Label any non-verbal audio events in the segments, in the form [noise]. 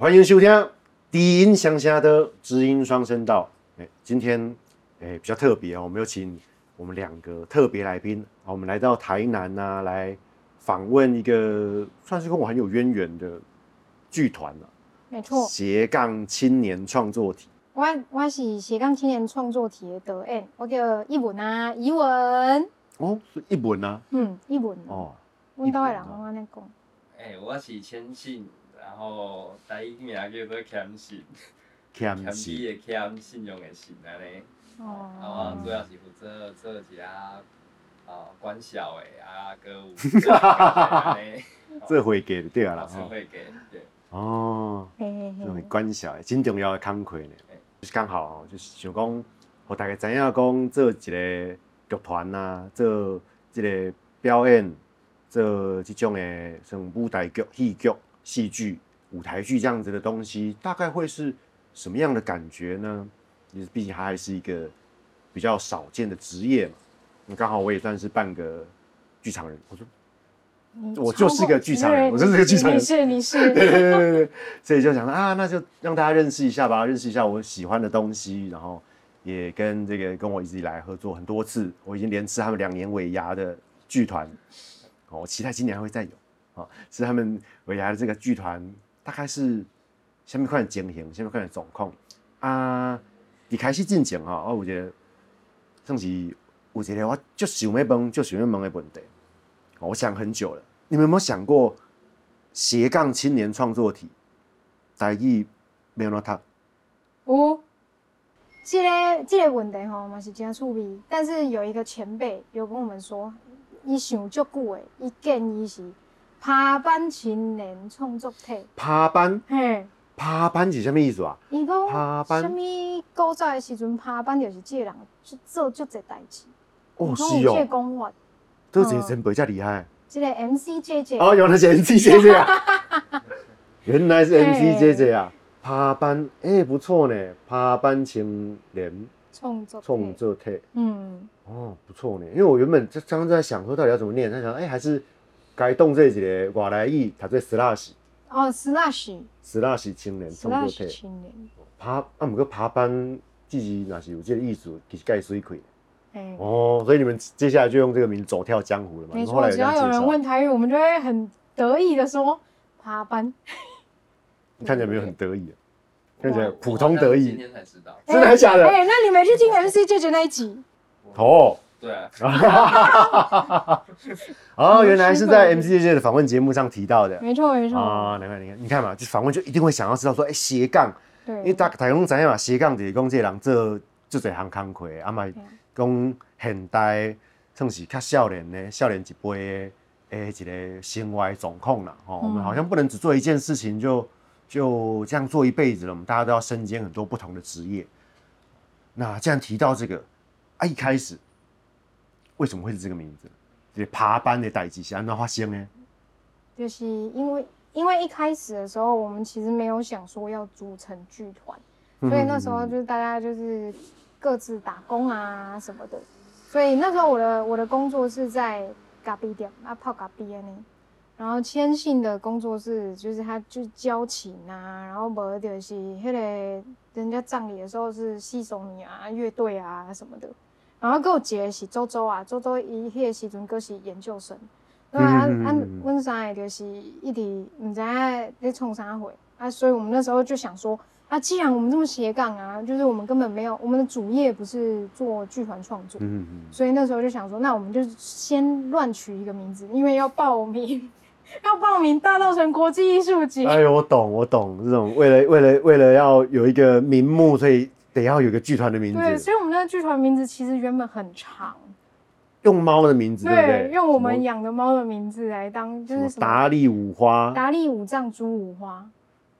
欢迎收听低音乡下的知音双声道。哎，今天哎比较特别哦，我们有请我们两个特别来宾啊，我们来到台南呐、来访问一个算是跟我很有渊源的剧团了、没错，斜杠青年创作体。我我是斜杠青年创作体的导演，我叫一文啊，一文，哦，是一文啊，嗯，一文，哦，阮兜的人拢安尼讲，诶、我是千信，然后第一名叫做谦信，谦谦虚，卑的谦，信用的信安尼。啊，哦我主要是负责做一下啊管小的啊歌舞，安尼，这回给对啊啦，老师哦会计，对，哦，种嘿，关小的真重要的工课呢。嘿，就是刚好哦，就是想讲，互大家知影讲做一个剧团啊，做一个表演，做这种的像舞台剧、戏剧、戏剧、舞台剧这样子的东西，大概会是什么样的感觉呢？就是毕竟它还是一个比较少见的职业嘛。那刚好我也算是半个剧场人，我说我就是个剧场人我就是个剧场人。你是你是，[laughs] 对对对对对，所以就想说啊，那就让大家认识一下吧，认识一下我喜欢的东西，然后也跟这个跟我一直以来合作很多次，我已经连吃他们两年尾牙的剧团，哦，我期待今年还会再有，哦，是他们尾牙的这个剧团，大概是下面看经营，下面看总控啊，一开始进前哈，哦，我觉得算是有一个我就想要问，就想要问的问题，哦我想很久了，你们有没有想过？斜杠青年创作体，台语没有那他有，这个这个问题吼嘛是真趣味，但是有一个前辈有跟我们说，伊想足久的，伊建议是爬班青年创作体，趴班，嘿。趴班是什么意思啊？伊讲爬班？啥物古早的时阵爬班就是这个人去做足侪代志。哦，是哦，讲法，这个真比较厉害。这个 MC 姐姐，哦，原来是 MC 姐姐啊，[laughs] 原来是 MC 姐姐啊，爬班，哎，不错呢，爬班青年创作创作体，嗯，哦，不错呢，因为我原本就刚刚在想说到底要怎么念，在想，哎，还是该动这一个外来语，读做 slash 哦，slash slash 青年创作 slash 体。青年，爬啊，毋过爬班自己若是有这个意思，其实该水亏哎，哦。所以你们接下来就用这个名字走跳江湖了嘛？没错，只要有人问台语，我们就会很得意的说爬班。[laughs] 你看起来没有很得意啊，看起来普通得意今意。天才知道，真的还假的哎，那你没去听 MC 姐姐那一集？哦，对啊，[laughs] 哦，原来是在 MC 姐姐的访问节目上提到的没错，没错，啊。难怪你看，你看嘛，就访问就一定会想要知道说，哎，斜杠，因为对，大大家拢知影嘛，斜杠就是讲这个人做做侪行工课，啊嘛嗯讲现代算是较少年的少年一辈的诶一个生活的状况啦。哦，我们嗯好像不能只做一件事情就就这样做一辈子了，我们大家都要身兼很多不同的职业。那既然提到这个，啊，一开始为什么会是这个名字？这个爬班的代志是安怎发生呢？就是因为因为一开始的时候，我们其实没有想说要组成剧团，所以那时候就是大家就是各自打工啊什么的，所以那时候我的我的工作是在咖啡店啊泡咖啡呢，然后千信的工作室就是他就交情啊，然后无就是迄个人家葬礼的时候是西索尼啊乐队啊什么的，然后跟我姐是周周啊，周周伊迄个时阵佫是研究生。对啊，嗯嗯嗯啊嗯，阮三个就是一直唔知影在冲啥回啊，所以我们那时候就想说，啊，既然我们这么斜杠啊，就是我们根本没有我们的主业不是做剧团创作，嗯嗯所以那时候就想说，那我们就先乱取一个名字，因为要报名，[laughs] 要报名大稻城国际艺术节。哎呦，我懂，我懂，这种为了为了为了要有一个名目，所以得要有一个剧团的名对，字，所以我们那个剧团名字其实原本很长，用猫的名字，对不对，对？用我们养的猫的名字来当，就什么是什么达利五花，达利五藏猪五花，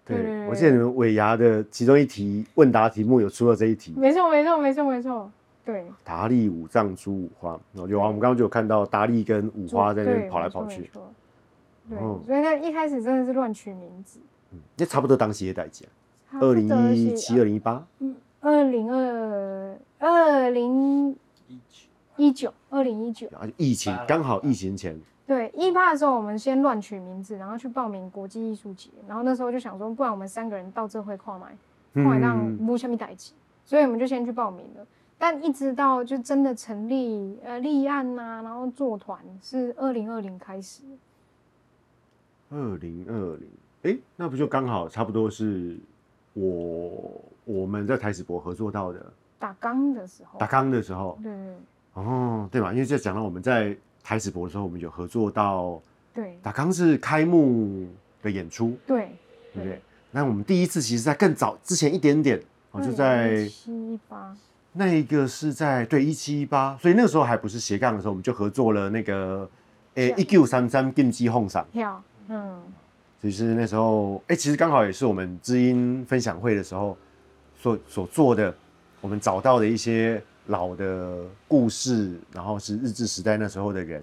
对我记得你们尾牙的其中一题问答题目有出了这一题，没错没错没错没错，对。达利五藏猪五花，哦有啊，我们刚刚就有看到达利跟五花在那边跑来跑去，。对，哦。所以那一开始真的是乱取名字。嗯那差不多当时也代际二零一七、二零一八，二零二二零一九。一九二零一九，然后疫情刚好疫情前，对，一趴的时候，我们先乱取名字，然后去报名国际艺术节，然后那时候就想说，不然我们三个人到这会跨买，跨买让嗯无下面代起，所以我们就先去报名了。但一直到就真的成立呃立案呐、然后做团是二零二零开始，二零二零，哎，那不就刚好差不多是我我们在台史博合作到的打钢的时候，打钢的时候，对。对哦，对嘛？因为就讲到我们在台史博的时候，我们有合作到对。打钢是开幕的演出，对。对不对？那我们第一次其实在更早之前一点点，哦，就在七八。那一个是在对一七一八，所以那个时候还不是斜杠的时候，我们就合作了那个诶一九三三金鸡红赏，票，嗯，其实那时候哎、其实刚好也是我们知音分享会的时候所所做的，我们找到的一些老的故事，然后是日治时代那时候的人，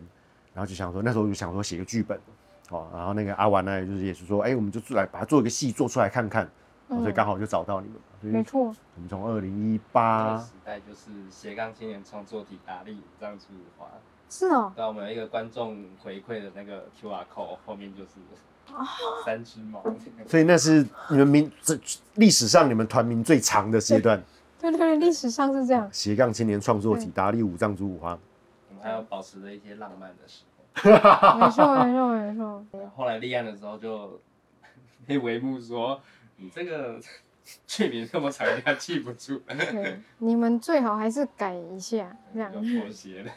然后就想说那时候就想说写个剧本，哦，然后那个阿丸呢就是也是说，哎、我们就来把它做一个戏做出来看看，哦所以刚好就找到你们，没错，我们从二零一八个时代就是斜杠青年创作体达利五藏出花，是哦，对，我们有一个观众回馈的那个 QR code 后面就是三只猫，[laughs] 所以那是你们名这历史上你们团名最长的阶段，[laughs] 对对对，历史上是这样，斜杠青年创作体达利五藏珠五花。我们还有保持着一些浪漫的时候。没错没错没错，后来立案的时候就 [laughs] 被帷幕说你这个剧名这么长，人家记不住，对，你们最好还是改一下，这样。就，妥协的。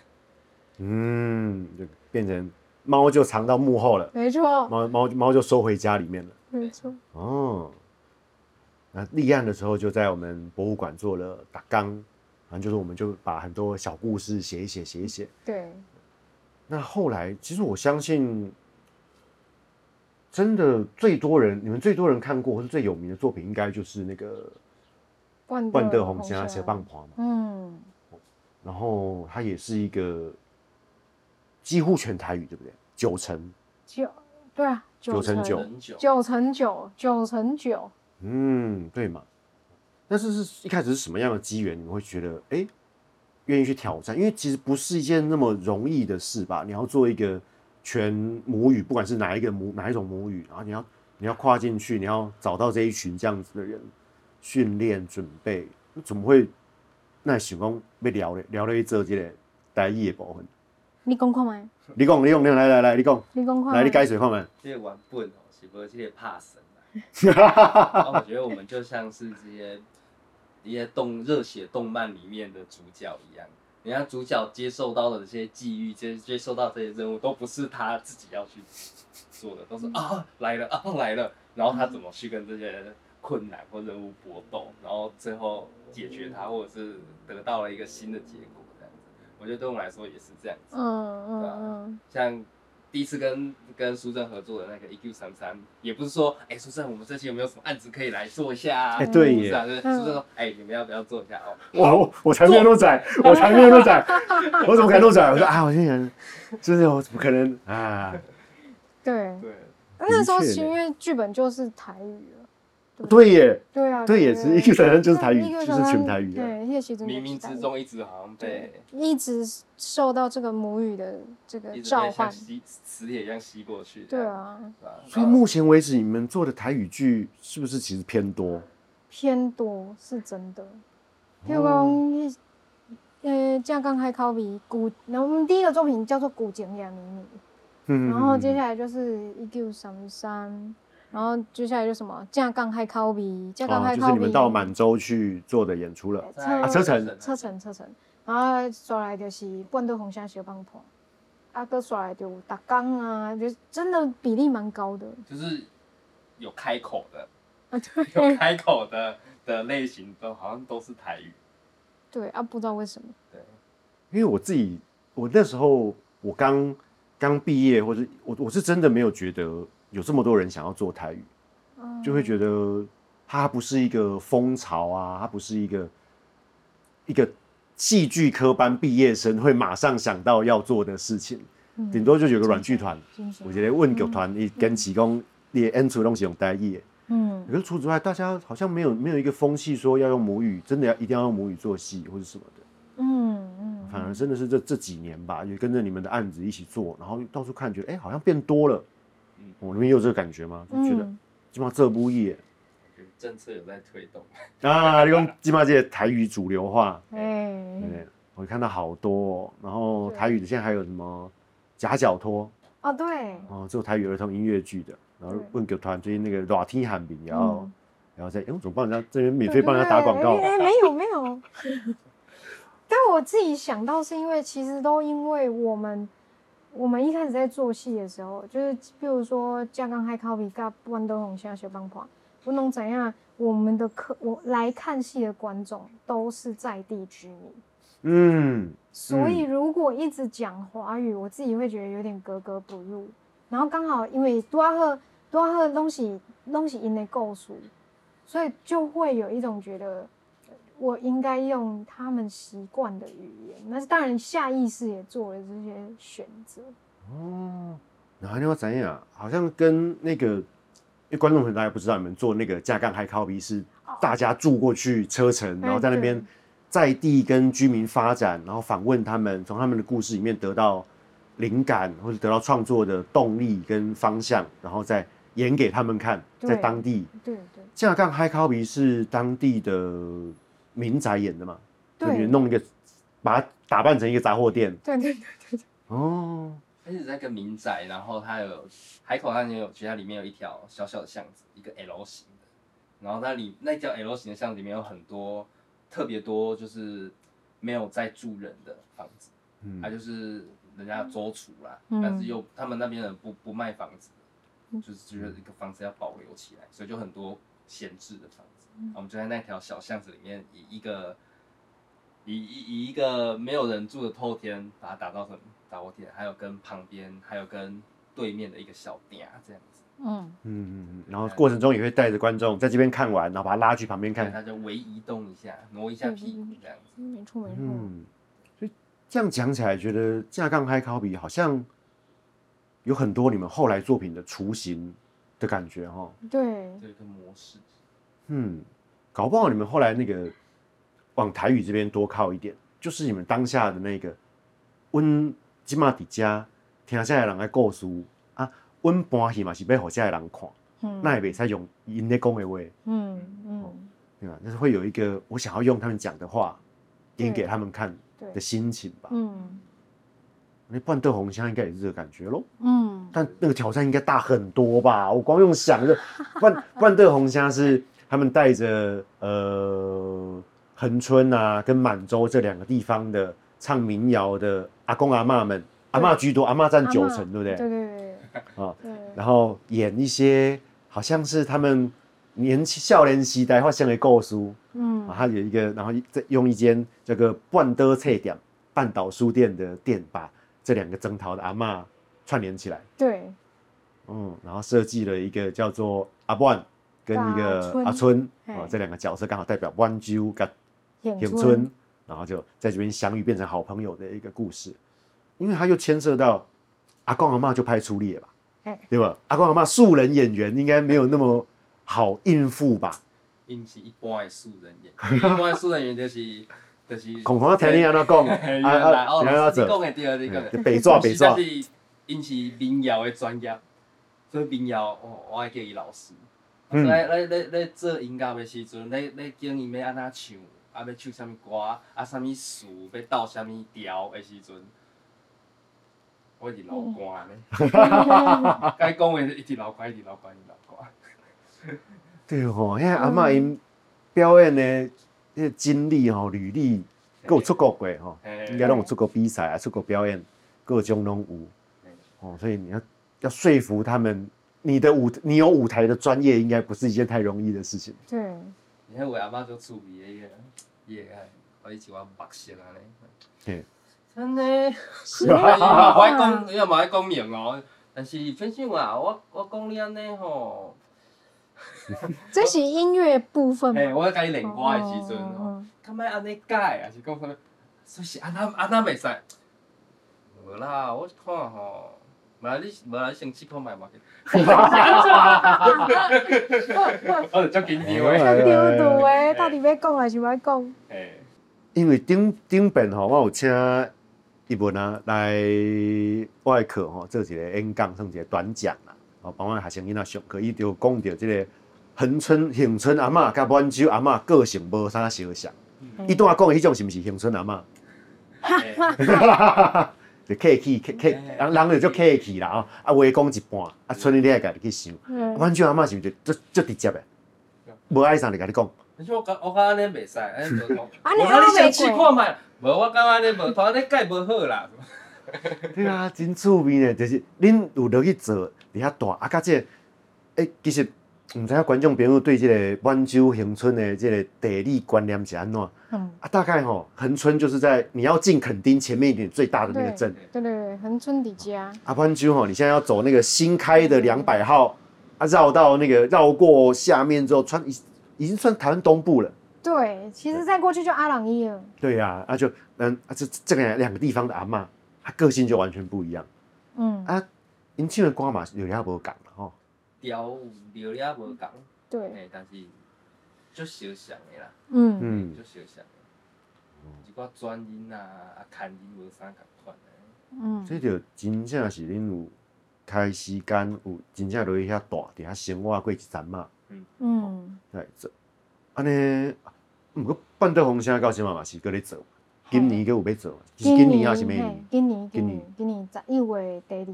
嗯，就变成猫就藏到幕后了，没错猫猫猫就收回家里面了。没错，哦，那立案的时候就在我们博物馆做了打纲，反正就是我们就把很多小故事写一写写一写。对，那后来其实我相信，真的最多人你们最多人看过或是最有名的作品，应该就是那个万《万德红红虾小棒婆》嘛。嗯，然后它也是一个几乎全台语，对不对？九成，九对啊，九成九，九成九，九成九，嗯，对嘛。但是是一开始是什么样的机缘，你们会觉得哎，愿意去挑战？因为其实不是一件那么容易的事吧？你要做一个全母语，不管是哪一个母哪一种母语，然后你要你要跨进去，你要找到这一群这样子的人，训练准备，怎么会？那想讲要聊了，聊了一这个台语的部分。你讲看麦，你讲，你讲，你讲来来来，你讲，你讲看来你麦，解释看看。这个玩笨哦，是不是这个怕神啊？然 [laughs] 后我觉得我们就像是这些一些动热血动漫里面的主角一样，你看主角接受到的这些际遇，接接受到这些任务，都不是他自己要去做的，都是啊来了啊来了，然后他怎么去跟这些困难或任务搏斗，然后最后解决他，或者是得到了一个新的结果。我觉得对我们来说也是这样子。嗯嗯嗯，像第一次跟跟苏正合作的那个 EQ 三三，也不是说，哎、苏正，我们这期有没有什么案子可以来做一下啊？哎对耶不是啊，就是正说，哎、你们要不要做一下哦？我我才没有那么窄，我才没有那么窄，我怎么可能那么窄？我说啊，我现在想，就是我怎么可能啊？对，对，那时候因为剧本就是台语了，对耶，对啊，对也是一个人就是台语就是全台语的对，那个其实冥冥之中一直好像被一直受到这个母语的这个召唤，吸磁铁一样吸过去。对，啊，所以目前为止，你们做的台语剧是不是其实偏多？偏多是真的。譬如哦讲，呃，架杠海考比古，那我们第一个作品叫做《古井呀迷你》，嗯然后接下来就是一九三三，然后接下来就什么架杠海考比，架杠哦，海考比，就是你们到满洲去做的演出了。啊车程。车程车程，然后刷来就是半岛红虾小棒婆，啊，搁刷来就有打钢啊，就真的比例蛮高的。就是有开口的，啊对，有对开口的的类型都好像都是台语。对啊，不知道为什么，对，因为我自己，我那时候我刚刚毕业，或者我我是真的没有觉得有这么多人想要做台语，嗯就会觉得它不是一个风潮啊，它不是一个一个戏剧科班毕业生会马上想到要做的事情，嗯顶多就有个软剧团，我觉得问剧团你跟提供你演出东西用台语。嗯可是除此之外，大家好像没有没有一个风气说要用母语，真的要一定要用母语做戏或者什么的。嗯嗯，反而真的是这这几年吧，也跟着你们的案子一起做，然后到处看，觉得哎、好像变多了。嗯我那边也有这个感觉吗？就觉得嗯，基本上这不易政策有在推动。[laughs] 啊，用基本上这些台语主流化，哎，对，我看到好多、哦，然后台语的现在还有什么夹脚拖哦对，哦，这种台语儿童音乐剧的，然后对问剧团最近那个热天喊饼也要，嗯然后再，哎，我怎么帮人家这边免费帮人家打广告对？哎，没有没有。[laughs] 但我自己想到是因为其实都因为我们我们一开始在做戏的时候，就是比如说加刚海考比跟万灯红下小帮团，不能怎样，我们的客我来看戏的观众都是在地居民。嗯，所以如果一直讲华语，我自己会觉得有点格格不入。然后刚好因为多阿赫多阿赫的东西东西因的构熟，所以就会有一种觉得呃我应该用他们习惯的语言。那是当然下意识也做了这些选择。哦，然后你要怎样？好像跟那个，因为观众朋友大家不知道，你们做那个架杠海靠比是大家住过去车程，然后在那边在地跟居民发展，然后访问他们，从他们的故事里面得到灵感或者得到创作的动力跟方向，然后再演给他们看，在对当地。对对架杠海靠比是当地的民宅演的嘛？对就弄一个，把它打扮成一个杂货店。对对对对对，哦，而且在一个民宅，然后它有海口它也有，其实它里面有一条小小的巷子，一个 L 型的，然后那里那条 L 型的巷子里面有很多特别多就是没有在住人的房子，嗯它就是人家租出啦，嗯但是又他们那边人不不卖房子，就是觉得一个房子要保留起来，所以就很多闲置的房子。我们就在那条小巷子里面，以一个以以以一个没有人住的透天，把它打造成杂货店，还有跟旁边还有跟对面的一个小店啊这样子，嗯，嗯嗯嗯，然后过程中也会带着观众在这边看完，然后把他拉去旁边看看。它就微移动一下，挪一下屁股这样子。没错没错。嗯，所以这样讲起来，觉得架杠嗨考比好像有很多你们后来作品的雏形的感觉哈。对，这一个模式，嗯，搞不好你们后来那个往台语这边多靠一点，就是你们当下的那个温金马底家听下来人的故事啊，温搬戏嘛是要给下来人看，嗯，那也别再用因咧讲的话。嗯嗯，对吧？就是会有一个我想要用他们讲的话演给他们看的，心情吧。嗯那半豆红香应该也是这个感觉喽，嗯，但那个挑战应该大很多吧？我光用想着，[laughs] 半半豆红香是他们带着呃恒春啊跟满洲这两个地方的唱民谣的阿公阿妈们，阿妈居多，阿妈占九成，对不对？对对对啊，对，然后演一些好像是他们年轻少年时代发生的故事。嗯。啊，他有一个，然后再用一间这个半德菜店半岛书店的店，把这两个征讨的阿妈串联起来，对，嗯，然后设计了一个叫做阿万跟一个阿春啊，这两个角色刚好代表湾鸠跟演田村，然后就在这边相遇，变成好朋友的一个故事。因为他又牵涉到阿公阿妈就拍初恋吧，哎对吧？阿公阿妈素人演员应该没有那么好应付吧？因是一般的素人演，一般的素人演就是就是。[laughs] 恐慌听你安怎讲，啊啊你讲的对，你讲北抓北抓因是民谣的专业，所以民谣我，我爱叫伊老师。嗯咱咱咱咱做音乐的时阵，咱咱教伊要安怎唱，啊要唱啥物歌，啊啥物词，要斗啥物调的时阵，我一直流汗咧。该讲的一直流汗，一直流汗，一直流汗。对吼，遐阿嬷因表演的迄个经历吼、履历，佮有出国过吼，应该拢有出国比赛啊、出国表演，各种拢有嘿。哦，所以你要要说服他们，你的舞你有舞台的专业，应该不是一件太容易的事情。对，你迄位阿妈做趣味的迄个，伊会爱，我伊一碗目色安尼。嘿，真的，是啊，爱讲，伊也嘛爱讲明哦。但是分享啊，我我讲你安尼吼，这是音乐部分嘛嘿，我甲伊练歌的时阵，哦敢莫安尼改，还是讲啥物？所以是安那安那袂使。无啦，我看吼，无啦你无啦你先试看卖嘛。我就足紧张的。丢毒诶，到底要讲还是不要讲？嘿，因为顶顶边吼，我有请一文啊来我的课吼做一个演讲，算一个短讲啦，哦，帮我学生囡仔上课，伊就讲到即个恒春恒春阿嬷甲满洲阿嬷个性无啥相像。伊拄仔讲的迄种是毋是恒春阿嬷？[laughs] 哎就客气客客，人人就足客气啦吼，啊话讲一半，啊剩你你爱家己去想。嗯，满洲阿嬷是毋是就足足直接的？无爱啥就甲你讲，而且我感 [laughs] 我感觉安尼袂使，安尼无同。啊你无安尼袂你先试过看觅，无我感觉安尼无同，安尼改无好啦。[laughs] 对啊，真趣味呢，就是恁有落去做，伫遐大啊，甲即个，诶、其实毋知影观众朋友对即个满洲恒春的即个地理观念是安怎？嗯，啊，大概吼，恒春就是在你要进垦丁前面一点最大的那个镇，对对对，恒春底家，啊，满洲吼，你现在要走那个新开的两百号，啊，绕到那个绕过下面之后，穿已已经算台湾东部了。对，其实再过去就阿朗伊了，对呀、啊，就嗯啊，这这个两个地方的阿嬷，她个性就完全不一样嗯，啊。因唱的歌嘛，有遐无共啦吼。调调了无共，对，嘿，但是足相像的啦，嗯，嗯。足，相像的。一寡转音啊、啊牵音无啥共款的。嗯，这就真正是恁有开时间，有真正落去遐大，伫遐生活过一阵嘛，嗯，来做。安尼，毋过半岛红声到即嘛嘛是搁咧做，今年搁有要做，是今年还是明年，今年今年，今年。十一月第二、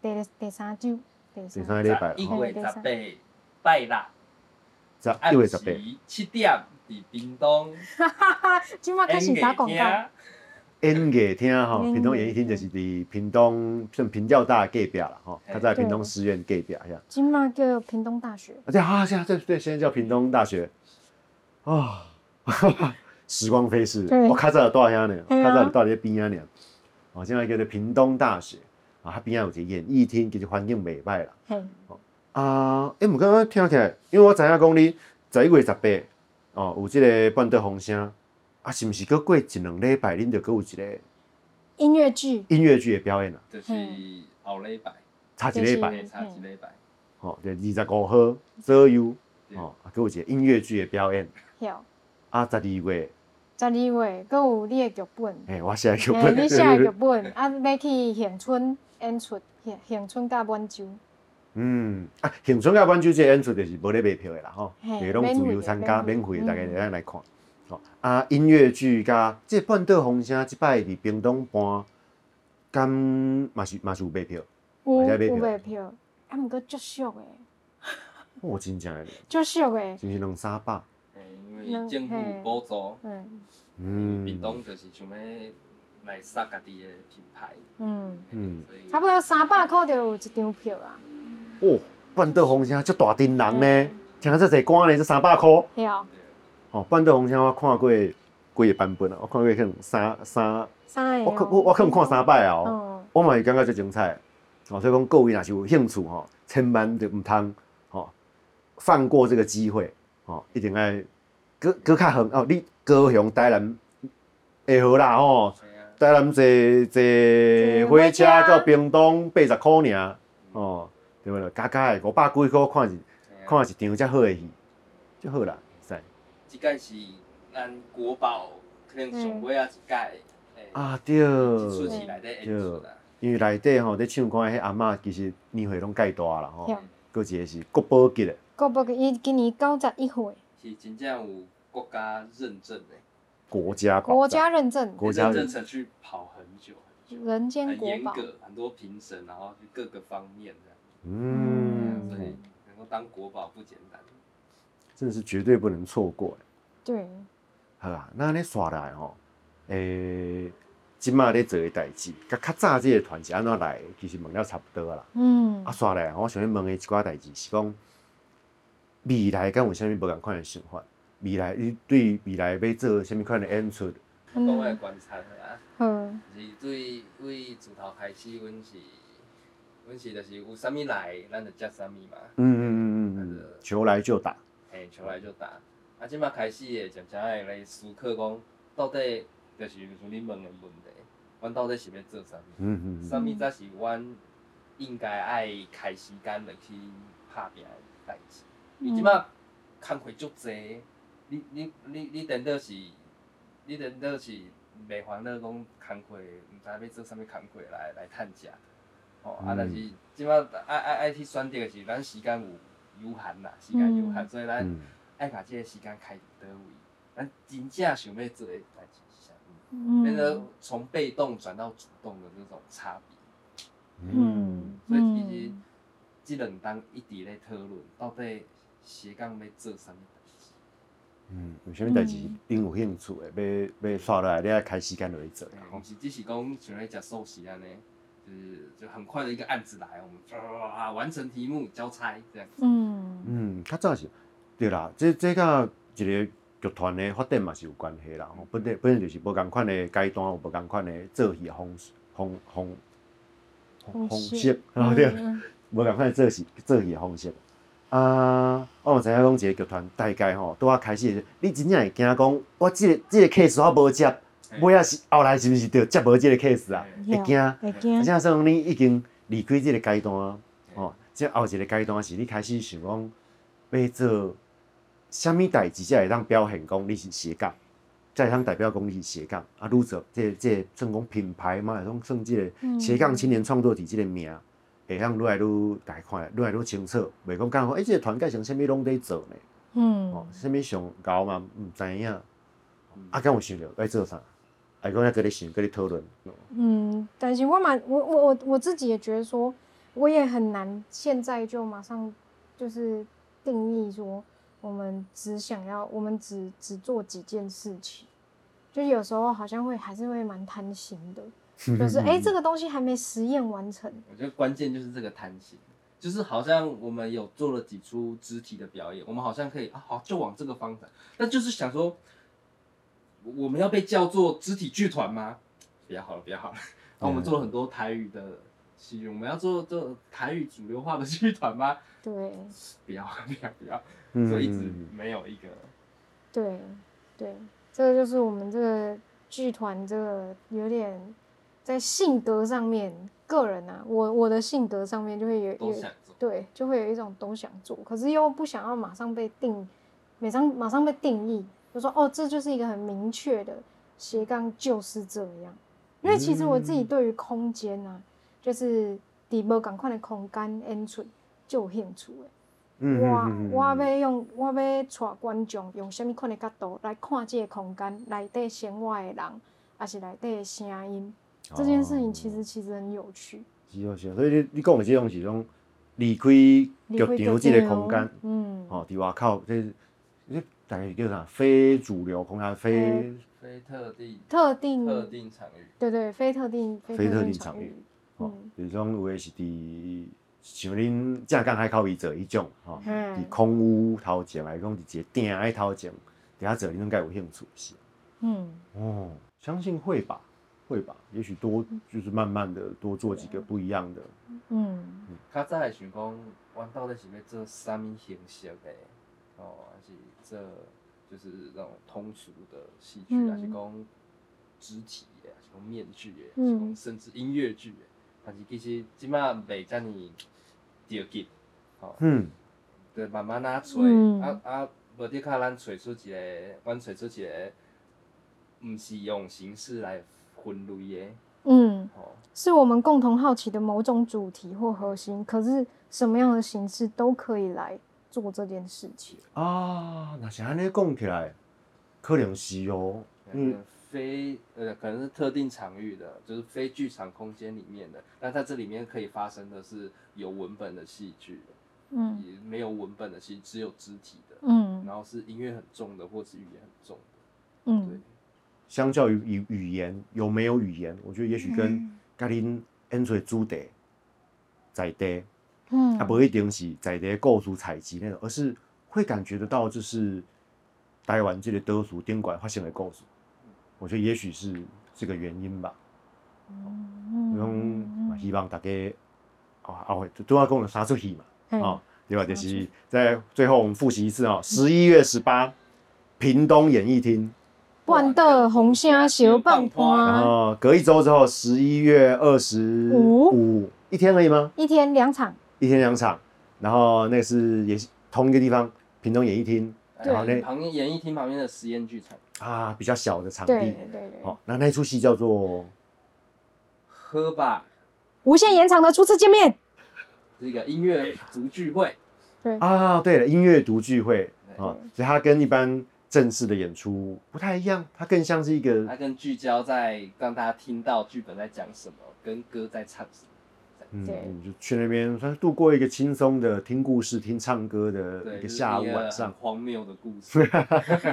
第第三周，第第三，三个礼拜吼，一月十八拜六，十暗一月十八，七点伫屏东哈哈哈今麦开始打广告，演艺厅。吼，屏东演艺厅就是伫屏东算平教大隔壁啦吼，嘿他在屏东师院隔壁遐。今麦叫屏东大学，啊，对啊，现在对对，现在叫屏东大学。啊，[laughs] 时光飞逝，对。我较早有住遐呢，嘿啊。较早有住伫边啊呢，哦，现在叫做屏东大学啊，它边仔有一个演艺厅，其实环境袂歹啦。嘿，啊，诶，毋过我听起来，因为我知影讲你十一月十八哦，有即个半岛风声，啊，是毋是搁过一两礼拜，恁就搁有一个音乐剧，音乐剧的表演啊？就是后礼拜，差一礼拜，嘿差一礼拜。哦，就二十五号左右，对哦，啊，搁有一个音乐剧的表演，有啊，十二月。十二月，搁有你的剧本，哎、我写剧嘿，本，你写的剧本，啊，要去恒春演出，恒恒春甲满洲，嗯，啊，乡春甲满洲这个演出就是无咧卖票的啦，吼，嘿就是拢自由参加，免免费大家会当来看。吼、啊，音乐剧甲这半岛风声，即摆伫屏东办，敢嘛是嘛是有卖票，有卖票，啊，毋过足俗的，哦，真正的，足俗的，是毋是两三百？嘿因为政府补助，嗯。嗯，屏东就是想要来杀家己的品牌，嗯，嗯，差不多三百块就有一张票啊，哦，半岛风声足大阵人呢，听这侪歌呢，这三百块。对，哦，半岛风声我看过几个版本啊，我看过可能三三，三个哦，我可我我可能看三摆啊、哦。嗯，我嘛是感觉最精彩，哦，所以讲各位若是有兴趣吼，千万就毋通吼放过这个机会，吼，一定爱搁搁较远哦，你高雄台南会好啦吼，台南坐坐火车到屏东八十箍尔，哦，对不对？加加的五百几箍看一看一场才好的戏，就好啦，是即届是咱国宝可能上尾啊一届，诶，啊对，一出戏内底演出啦，因为内底吼咧唱歌的迄阿嬷其实年岁拢介大啦吼对，搁一个是国宝级的。国宝级伊今年九十一岁，是真正有国家认证的，国家国家认证，国家认证程序跑很久很久，人间国宝，严格，很多评审，然后去各个方面的，嗯，所以能够当国宝不简单。真的是绝对不能错过。对，好啦，那你耍来吼，诶、即马咧做的代志，甲较早即个团是安怎来？其实问了差不多啦。嗯啊，，耍来，我想要问的一寡代志是讲，未来敢有啥物无共款的想法？未来你对未来要做啥物款的演出？我讲我的观察啊，好，就是对为自头开始，阮是阮是就是有啥物来，咱就接啥物嘛，嗯嗯嗯嗯嗯，求来就打。嘿，球来就打。啊，即马开始会渐渐会来思考讲，到底就是像恁问的问题，阮到底是要做啥物？嗯嗯啥物才是阮应该爱开时间落去拍拼的代志？伊即马工课足济，你你你你等到是你等到是袂烦恼讲工课，毋知要做啥物工课来来趁食。哦，啊，嗯但是即摆爱爱爱去选择的是，咱时间有有限啦，时间有限，嗯所以咱嗯爱把即个时间开伫倒位，咱真正想要做诶代志是啥物，变成嗯从被动转到主动的这种差别。嗯，所以其实即两当一直咧讨论，到底斜杠要做啥物。嗯，有啥物代志顶有兴趣诶，要要刷落来，你爱开时间落去做。毋是只是讲像咧食寿司安尼，就是就很快的一个案子来，我们啊完成题目交差这样子。嗯嗯，较早是，对啦，这这甲一个剧团的发展嘛是有关系啦。吼，本身本身就是无共款的阶段，有无共款的做戏的方式方方方方式，哦 [laughs] 对，嗯无共款的做戏做戏的方式。啊，我嘛知影讲一个剧团大概吼，拄啊开始你真正会惊讲，我即、个即、个 case 我无接，尾啊是后来是毋是着接无即个 case 啊？会惊。会惊。啊，这样说你已经离开即个阶段啊，哦，这后一个阶段是你开始想讲要做什么代志才会当表现讲你是斜杠，才会当代表讲你是斜杠。啊，愈做这这算讲品牌嘛，种算这个斜杠青年创作体这个名，会向愈来愈大家看，愈来愈清楚，袂讲讲讲，诶、这个团结成啥物拢在做呢？哦，嗯啥物上高嘛，毋知影，啊，敢有想着要做啥？哎讲要跟你想，跟你讨论。嗯，但是我嘛我我我我自己也觉得说，我也很难现在就马上就是定义说，我们只想要我们只只做几件事情，就是有时候好像会还是会蛮贪心的，[laughs] 就是哎、诶这个东西还没实验完成，我觉得关键就是这个弹性，就是好像我们有做了几出肢体的表演，我们好像可以啊，好就往这个方向，那就是想说，我们要被叫做肢体剧团吗？不要好了，不要好了。那我们做了很多台语的戏剧，我们要做做台语主流化的剧团吗？对 [laughs] 不要，不要，不要，嗯所以一直没有一个。对对，这个就是我们这个剧团这个有点在性格上面，个人啊，我我的性格上面就会有有对，就会有一种都想做，可是又不想要马上被定，马上马上被定义，就说哦，这就是一个很明确的斜杠就是这样。因为其实我自己对于空间啊，就是伫无赶快的空间演出就有兴趣的。嗯我嗯我要用我要带观众用什么款的角度来看这个空间内底生活的人，还是内底的声音，这件事情其实其实很有趣。是哦是哦，所以你你讲的这种是种离开剧场这个空间，嗯，哦，伫外口这这大概叫啥？非主流空间，非非特定。特定。特定场域，对对，非特定非特定场场域，嗯。哦，比如讲有的是伫像恁正港海口伊做迄种，吼，嗯伫空屋头前，还是讲伫一个店诶头前，底下做恁应该有兴趣是。嗯。哦，相信会吧，会吧，也许多就是慢慢的多做几个不一样的。嗯较早会想讲，阮到底是要做啥物形式的？哦，还是做就是那种通俗的戏剧，嗯还是讲肢体的，还是讲面具的，还嗯是讲甚至音乐剧的。但是其实即马袂遮尼着急，吼、嗯，就慢慢啊找，嗯啊啊，无得靠咱找出一个，阮找出一个，毋是用形式来分类的，嗯，吼、是我们共同好奇的某种主题或核心，可是什么样的形式都可以来做这件事情。啊，那是安尼讲起来，可能是哦。嗯嗯，非呃可能是特定场域的，就是非剧场空间里面的，但在这里面可以发生的是有文本的戏剧，嗯。也没有文本的戏，只有肢体的，嗯。然后是音乐很重的，或是语言很重的，对。嗯，相较于语语言有没有语言，我觉得也许跟嗯甲恁演出的主题在地，嗯啊，不一定是在地构筑采集那种，而是会感觉得到就是台湾这个德俗顶管发生的故事。我觉得也许是这个原因吧。嗯用希望大家啊啊会都要跟我们杀出戏嘛。嘿哦，对吧？就是在最后我们复习一次哦，十一月十八，屏东演艺厅，万德红虾小棒然花，后隔一周之后，十一月二十五五，一天而已吗？一天两场，一天两场，然后那是也是同一个地方，屏东演艺厅，对然后那旁边演艺厅旁边的实验剧场，啊比较小的场地。对对，好、那那出戏叫做？喝吧，无限延长的初次见面，是一个音乐独聚会，对。啊，对了，音乐读聚会啊，所以它跟一般正式的演出不太一样，它更像是一个它更聚焦在让大家听到剧本在讲什么，跟歌在唱什么。嗯，就去那边，算是度过一个轻松的听故事、听唱歌的一个下午晚上很。荒谬的故事。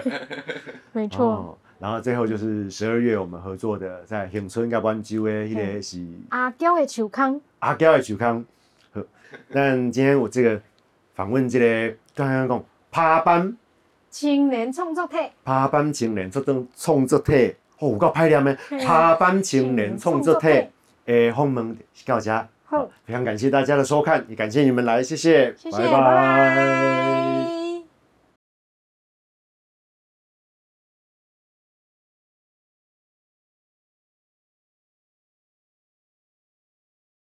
[laughs] 没错。哦，然后最后就是十二月我们合作的，在永春甲湾州的迄个是阿娇的球康，阿娇的球康。好，但今天我这个访问这个刚刚讲趴班青年创作体，趴班青年这种创作体，哦，有够歹念的。嘿。趴班青年创作体诶，访问是到这。好，非常感谢大家的收看，也感谢你们来，谢谢，谢谢，拜拜